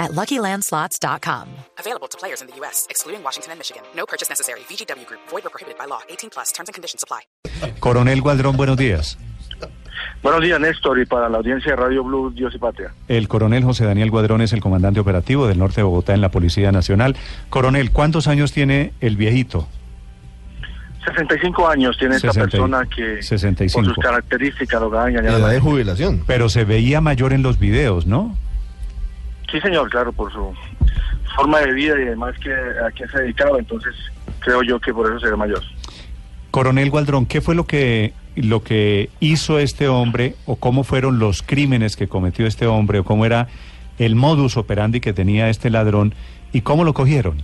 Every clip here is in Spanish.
at LuckyLandSlots.com. Available to players in the U.S., excluding Washington and Michigan. No purchase necessary. VGW Group. Void or prohibited by law. 18 plus. Terms and conditions apply. Coronel Gualdrón, buenos días. Buenos días, Néstor, y para la audiencia de Radio Blue, Dios y Patria. El coronel José Daniel Guadrón es el comandante operativo del norte de Bogotá en la Policía Nacional. Coronel, ¿cuántos años tiene el viejito? 65 años tiene esta 60 y- persona que, 65. por sus características, a la Edad de jubilación. Pero se veía mayor en los videos, ¿no? Sí, señor, claro, por su forma de vida y además que a qué se dedicaba, entonces creo yo que por eso se ve mayor. Coronel Gualdrón, ¿qué fue lo que, lo que hizo este hombre o cómo fueron los crímenes que cometió este hombre o cómo era el modus operandi que tenía este ladrón y cómo lo cogieron?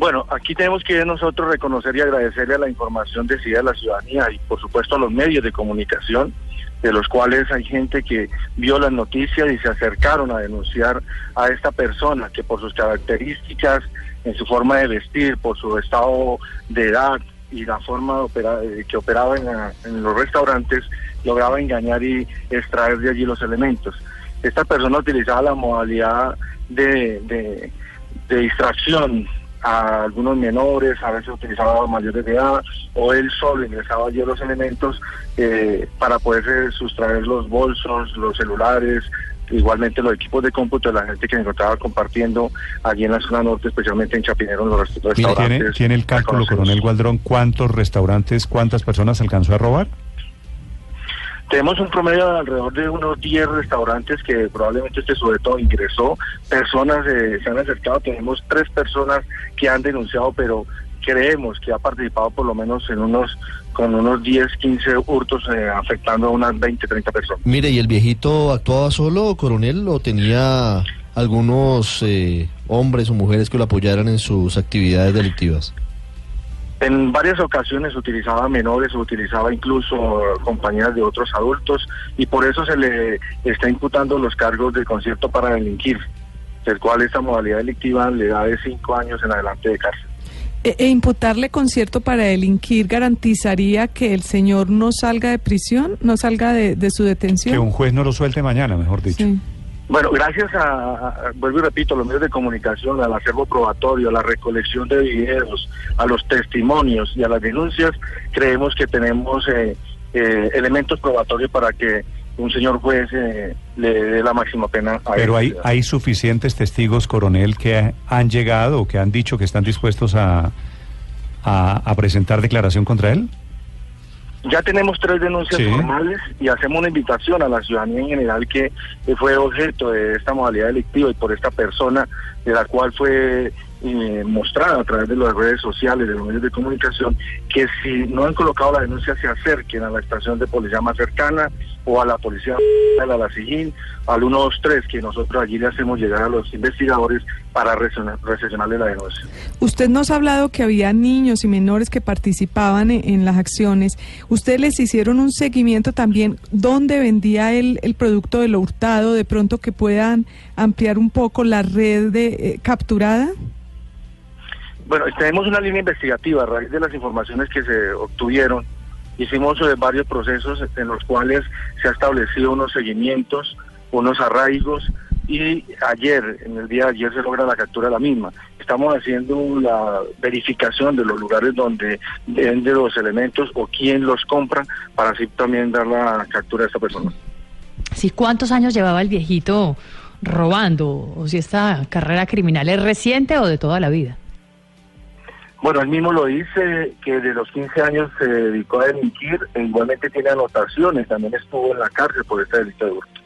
Bueno, aquí tenemos que nosotros reconocer y agradecerle a la información decidida de la ciudadanía y por supuesto a los medios de comunicación, de los cuales hay gente que vio las noticias y se acercaron a denunciar a esta persona que por sus características, en su forma de vestir, por su estado de edad y la forma de opera- eh, que operaba en los restaurantes, lograba engañar y extraer de allí los elementos. Esta persona utilizaba la modalidad de, de, de distracción a algunos menores, a veces utilizaba a mayores de edad, o él solo ingresaba allí los elementos eh, para poder sustraer los bolsos, los celulares, igualmente los equipos de cómputo de la gente que se encontraba compartiendo allí en la zona norte, especialmente en Chapinero, en los restaurantes. ¿Tiene, tiene el cálculo. Coronel Gualdrón, cuántos restaurantes, cuántas personas alcanzó a robar? Tenemos un promedio de alrededor de unos 10 restaurantes que probablemente este todo ingresó. Personas eh, se han acercado, tenemos tres personas que han denunciado, pero creemos que ha participado por lo menos en unos con unos 10, 15 hurtos eh, afectando a unas 20, 30 personas. Mire, ¿y el viejito actuaba solo, coronel, o tenía algunos eh, hombres o mujeres que lo apoyaran en sus actividades delictivas? En varias ocasiones utilizaba menores, utilizaba incluso compañías de otros adultos y por eso se le está imputando los cargos de concierto para delinquir, del cual esta modalidad delictiva le da de cinco años en adelante de cárcel. E, e imputarle concierto para delinquir garantizaría que el señor no salga de prisión, no salga de, de su detención. Que un juez no lo suelte mañana, mejor dicho. Sí. Bueno, gracias a, vuelvo y repito, a los medios de comunicación, al acervo probatorio, a la recolección de videos, a los testimonios y a las denuncias, creemos que tenemos eh, eh, elementos probatorios para que un señor juez eh, le dé la máxima pena a Pero hay, hay suficientes testigos, coronel, que han llegado o que han dicho que están dispuestos a, a, a presentar declaración contra él. Ya tenemos tres denuncias Sí. formales y hacemos una invitación a la ciudadanía en general que fue objeto de esta modalidad delictiva y por esta persona de la cual fue eh, mostrada a través de las redes sociales, de los medios de comunicación, que si no han colocado la denuncia se acerquen a la estación de policía más cercana o a la policía a la SIGIN, al 123, que nosotros allí le hacemos llegar a los investigadores para recepcionarle la denuncia. Usted nos ha hablado que había niños y menores que participaban en, en las acciones. ¿Ustedes les hicieron un seguimiento también dónde vendía el, el producto de lo hurtado, de pronto que puedan ampliar un poco la red de eh, capturada? Bueno, tenemos una línea investigativa a raíz de las informaciones que se obtuvieron. Hicimos eh, varios procesos en los cuales se ha establecido unos seguimientos, unos arraigos y ayer, en el día de ayer se logra la captura de la misma. Estamos haciendo la verificación de los lugares donde venden los elementos o quién los compra para así también dar la captura de esta persona. Sí, ¿cuántos años llevaba el viejito robando? O si esta carrera criminal es reciente o de toda la vida. Bueno, él mismo lo dice que de los 15 años se dedicó a delinquir, e igualmente tiene anotaciones, también estuvo en la cárcel por este delito de hurto.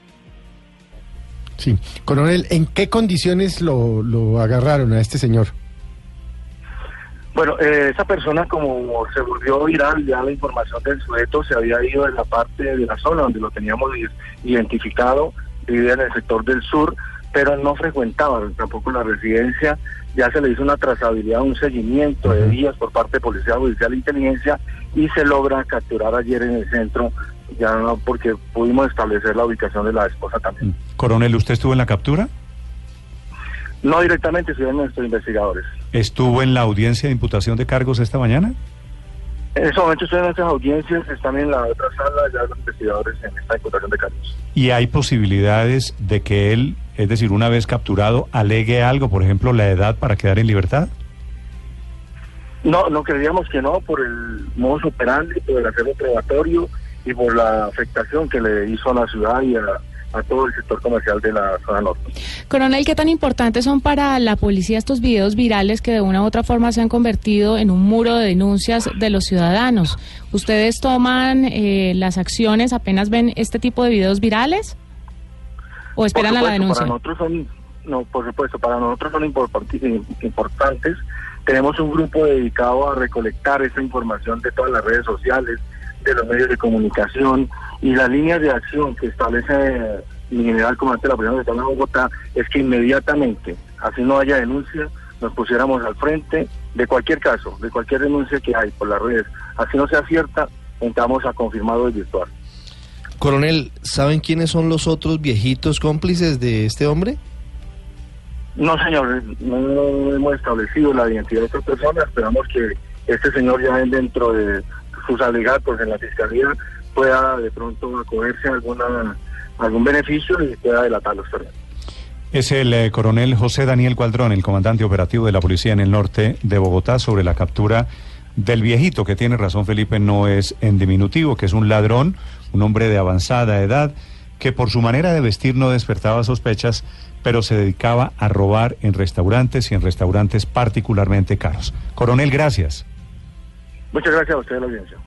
Sí. Coronel, ¿en qué condiciones lo, lo agarraron a este señor? Bueno, eh, esa persona como se volvió viral, ya la información del sujeto se había ido de la parte de la zona donde lo teníamos identificado, vivía en el sector del sur, pero no frecuentaba tampoco la residencia. Ya se le hizo una trazabilidad, un seguimiento de días por parte de Policía Judicial e Inteligencia y se logra capturar ayer en el centro, ya no porque pudimos establecer la ubicación de la esposa también. Coronel, ¿usted estuvo en la captura? No directamente, estuvieron nuestros investigadores. ¿Estuvo en la audiencia de imputación de cargos esta mañana? En ese momento estoy en nuestras audiencias, están en la otra sala ya los investigadores en esta imputación de cargos. ¿Y hay posibilidades de que él, es decir, una vez capturado, alegue algo, por ejemplo, la edad para quedar en libertad? No, no creíamos que no, por el modo operandi, por el acervo probatorio y por la afectación que le hizo a la ciudad y a, a todo el sector comercial de la zona norte. Coronel, ¿qué tan importantes son para la policía estos videos virales que de una u otra forma se han convertido en un muro de denuncias de los ciudadanos? ¿Ustedes toman eh, las acciones apenas ven este tipo de videos virales? ¿O esperan Por a la supuesto, denuncia? Para nosotros son, no, por supuesto, para nosotros son importanti- importantes. Tenemos un grupo dedicado a recolectar esa información de todas las redes sociales, de los medios de comunicación y las líneas de acción que establece mi general comandante de la Policía Nacional de Bogotá es que inmediatamente, así no haya denuncia, nos pusiéramos al frente de cualquier caso, de cualquier denuncia que hay por las redes. Así no sea cierta, entramos a confirmado y virtual. Coronel, ¿saben quiénes son los otros viejitos cómplices de este hombre? No, señor, no hemos establecido la identidad de estas personas. Esperamos que este señor ya dentro de sus alegatos en la fiscalía pueda de pronto acogerse alguna algún beneficio y pueda delatarlos también. Es el eh, coronel José Daniel Cualdrón, el comandante operativo de la policía en el norte de Bogotá, sobre la captura del viejito, que tiene razón Felipe, no es en diminutivo, que es un ladrón, un hombre de avanzada edad, que por su manera de vestir no despertaba sospechas, pero se dedicaba a robar en restaurantes y en restaurantes particularmente caros. Coronel, gracias. Muchas gracias a usted, la audiencia.